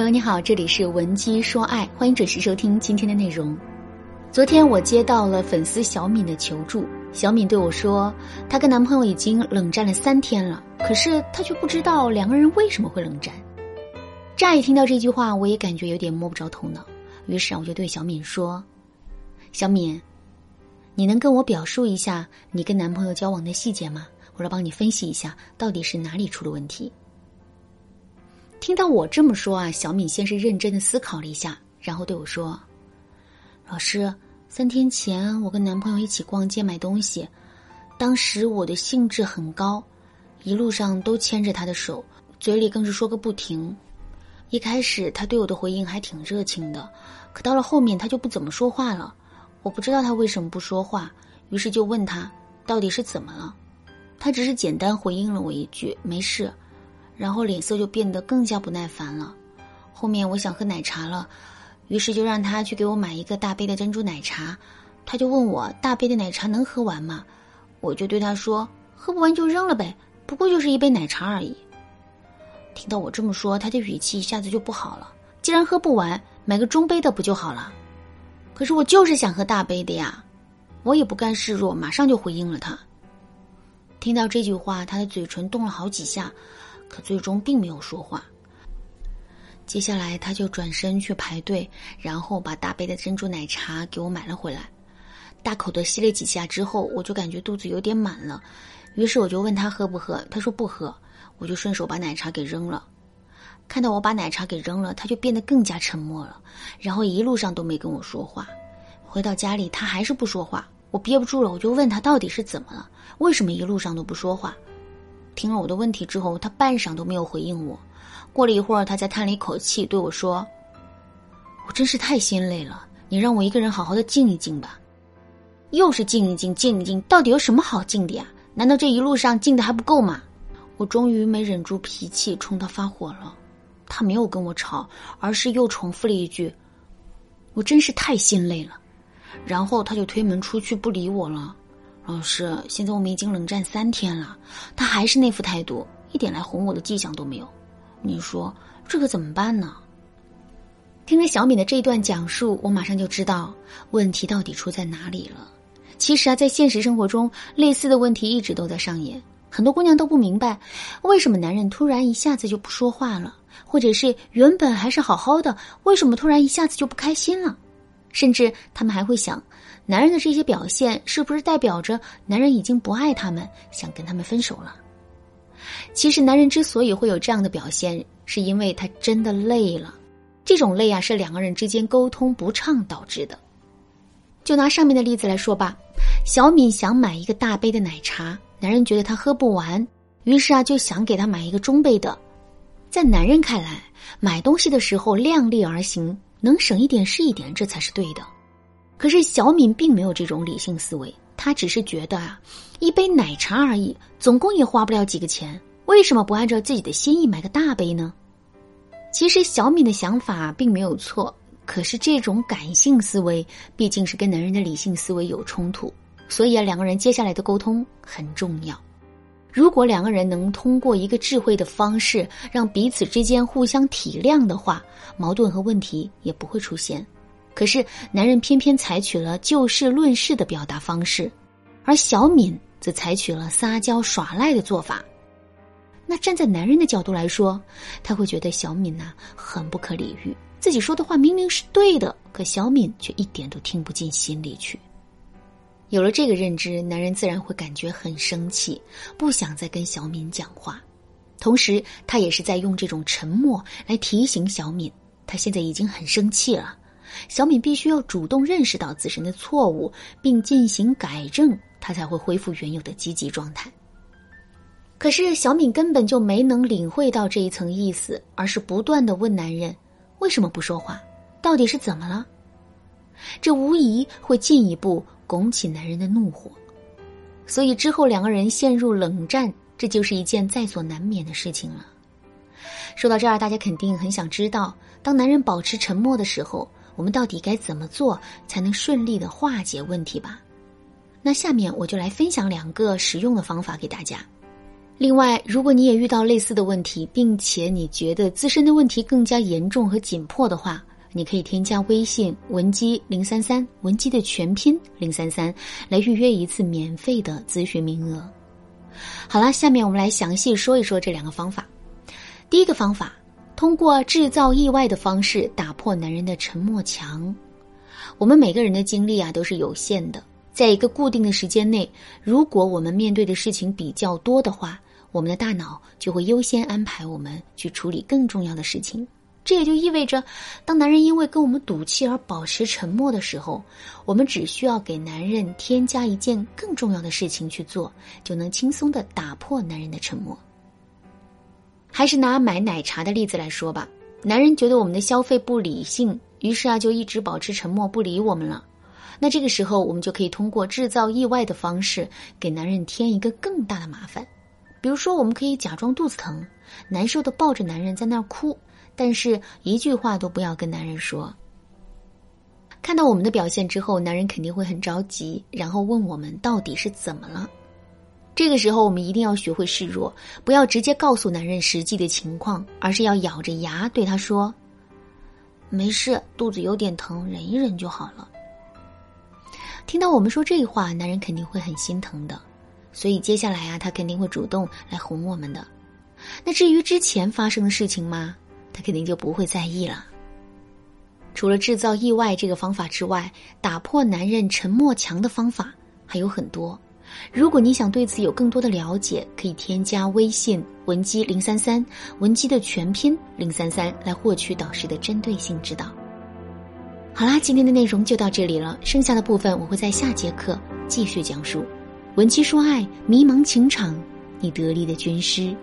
朋友你好，这里是文姬说爱，欢迎准时收听今天的内容。昨天我接到了粉丝小敏的求助，小敏对我说，她跟男朋友已经冷战了三天了，可是她却不知道两个人为什么会冷战。乍一听到这句话，我也感觉有点摸不着头脑，于是啊，我就对小敏说：“小敏，你能跟我表述一下你跟男朋友交往的细节吗？我来帮你分析一下，到底是哪里出了问题。”听到我这么说啊，小敏先是认真的思考了一下，然后对我说：“老师，三天前我跟男朋友一起逛街买东西，当时我的兴致很高，一路上都牵着他的手，嘴里更是说个不停。一开始他对我的回应还挺热情的，可到了后面他就不怎么说话了。我不知道他为什么不说话，于是就问他到底是怎么了。他只是简单回应了我一句‘没事’。”然后脸色就变得更加不耐烦了。后面我想喝奶茶了，于是就让他去给我买一个大杯的珍珠奶茶。他就问我大杯的奶茶能喝完吗？我就对他说喝不完就扔了呗，不过就是一杯奶茶而已。听到我这么说，他的语气一下子就不好了。既然喝不完，买个中杯的不就好了？可是我就是想喝大杯的呀！我也不甘示弱，马上就回应了他。听到这句话，他的嘴唇动了好几下。可最终并没有说话。接下来，他就转身去排队，然后把大杯的珍珠奶茶给我买了回来。大口的吸了几下之后，我就感觉肚子有点满了，于是我就问他喝不喝，他说不喝，我就顺手把奶茶给扔了。看到我把奶茶给扔了，他就变得更加沉默了，然后一路上都没跟我说话。回到家里，他还是不说话，我憋不住了，我就问他到底是怎么了，为什么一路上都不说话。听了我的问题之后，他半晌都没有回应我。过了一会儿，他才叹了一口气，对我说：“我真是太心累了，你让我一个人好好的静一静吧。”又是静一静，静一静，到底有什么好静的呀？难道这一路上静的还不够吗？我终于没忍住脾气，冲他发火了。他没有跟我吵，而是又重复了一句：“我真是太心累了。”然后他就推门出去，不理我了。老师，现在我们已经冷战三天了，他还是那副态度，一点来哄我的迹象都没有。你说这可怎么办呢？听了小敏的这一段讲述，我马上就知道问题到底出在哪里了。其实啊，在现实生活中，类似的问题一直都在上演。很多姑娘都不明白，为什么男人突然一下子就不说话了，或者是原本还是好好的，为什么突然一下子就不开心了？甚至他们还会想。男人的这些表现是不是代表着男人已经不爱他们，想跟他们分手了？其实，男人之所以会有这样的表现，是因为他真的累了。这种累啊，是两个人之间沟通不畅导致的。就拿上面的例子来说吧，小敏想买一个大杯的奶茶，男人觉得他喝不完，于是啊，就想给他买一个中杯的。在男人看来，买东西的时候量力而行，能省一点是一点，这才是对的。可是小敏并没有这种理性思维，她只是觉得啊，一杯奶茶而已，总共也花不了几个钱，为什么不按照自己的心意买个大杯呢？其实小敏的想法并没有错，可是这种感性思维毕竟是跟男人的理性思维有冲突，所以啊，两个人接下来的沟通很重要。如果两个人能通过一个智慧的方式，让彼此之间互相体谅的话，矛盾和问题也不会出现。可是，男人偏偏采取了就事论事的表达方式，而小敏则采取了撒娇耍赖的做法。那站在男人的角度来说，他会觉得小敏呐很不可理喻，自己说的话明明是对的，可小敏却一点都听不进心里去。有了这个认知，男人自然会感觉很生气，不想再跟小敏讲话。同时，他也是在用这种沉默来提醒小敏，他现在已经很生气了。小敏必须要主动认识到自身的错误，并进行改正，她才会恢复原有的积极状态。可是小敏根本就没能领会到这一层意思，而是不断的问男人：“为什么不说话？到底是怎么了？”这无疑会进一步拱起男人的怒火，所以之后两个人陷入冷战，这就是一件在所难免的事情了。说到这儿，大家肯定很想知道，当男人保持沉默的时候。我们到底该怎么做才能顺利的化解问题吧？那下面我就来分享两个实用的方法给大家。另外，如果你也遇到类似的问题，并且你觉得自身的问题更加严重和紧迫的话，你可以添加微信文姬零三三，文姬的全拼零三三，来预约一次免费的咨询名额。好了，下面我们来详细说一说这两个方法。第一个方法，通过制造意外的方式打破男人的沉默墙。我们每个人的精力啊都是有限的，在一个固定的时间内，如果我们面对的事情比较多的话，我们的大脑就会优先安排我们去处理更重要的事情。这也就意味着，当男人因为跟我们赌气而保持沉默的时候，我们只需要给男人添加一件更重要的事情去做，就能轻松的打破男人的沉默。还是拿买奶茶的例子来说吧，男人觉得我们的消费不理性，于是啊就一直保持沉默不理我们了。那这个时候，我们就可以通过制造意外的方式，给男人添一个更大的麻烦。比如说，我们可以假装肚子疼，难受的抱着男人在那儿哭，但是一句话都不要跟男人说。看到我们的表现之后，男人肯定会很着急，然后问我们到底是怎么了。这个时候，我们一定要学会示弱，不要直接告诉男人实际的情况，而是要咬着牙对他说：“没事，肚子有点疼，忍一忍就好了。”听到我们说这话，男人肯定会很心疼的。所以接下来啊，他肯定会主动来哄我们的。那至于之前发生的事情吗？他肯定就不会在意了。除了制造意外这个方法之外，打破男人沉默墙的方法还有很多。如果你想对此有更多的了解，可以添加微信文姬零三三，文姬的全拼零三三，来获取导师的针对性指导。好啦，今天的内容就到这里了，剩下的部分我会在下节课继续讲述。文姬说爱，迷茫情场，你得力的军师。